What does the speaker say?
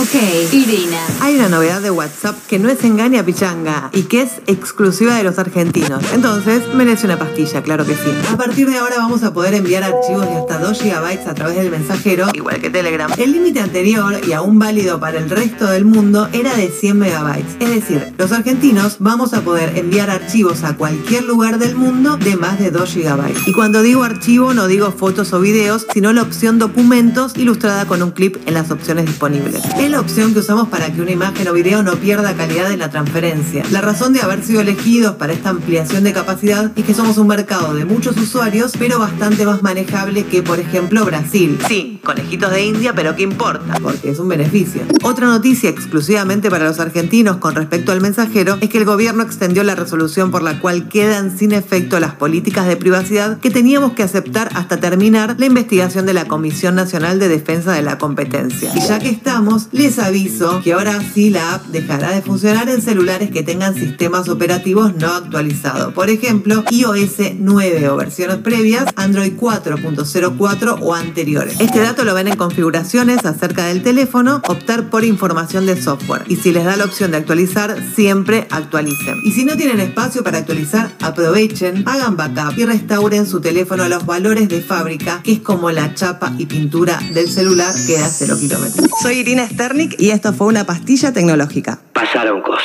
Ok, Irina. Hay una novedad de WhatsApp que no es engaña pichanga y que es exclusiva de los argentinos. Entonces, merece una pastilla, claro que sí. A partir de ahora vamos a poder enviar archivos de hasta 2 GB a través del mensajero, igual que Telegram. El límite anterior y aún válido para el resto del mundo era de 100 MB. Es decir, los argentinos vamos a poder enviar archivos a cualquier lugar del mundo de más de 2 GB. Y cuando digo archivo no digo fotos o videos, sino la opción documentos ilustrada con un clip en las opciones disponibles. Es la opción que usamos para que una imagen o video no pierda calidad en la transferencia. La razón de haber sido elegidos para esta ampliación de capacidad es que somos un mercado de muchos usuarios, pero bastante más manejable que, por ejemplo, Brasil. Sí, conejitos de India, pero ¿qué importa? Porque es un beneficio. Otra noticia exclusivamente para los argentinos con respecto al mensajero es que el gobierno extendió la resolución por la cual quedan sin efecto las políticas de privacidad que teníamos que aceptar hasta terminar la investigación de la Comisión Nacional de Defensa de la Competencia. Y ya que estamos, les aviso que ahora sí la app dejará de funcionar en celulares que tengan sistemas operativos no actualizados. Por ejemplo, iOS 9 o versiones previas, Android 4.04 o anteriores. Este dato lo ven en configuraciones acerca del teléfono, optar por información de software. Y si les da la opción de actualizar, siempre actualicen. Y si no tienen espacio para actualizar, aprovechen, hagan backup y restauren su teléfono a los valores de fábrica, que es como la chapa y pintura del celular que da 0 kilómetros. Soy Irina Sternik y esto fue una pastilla tecnológica. Pasaron cosas.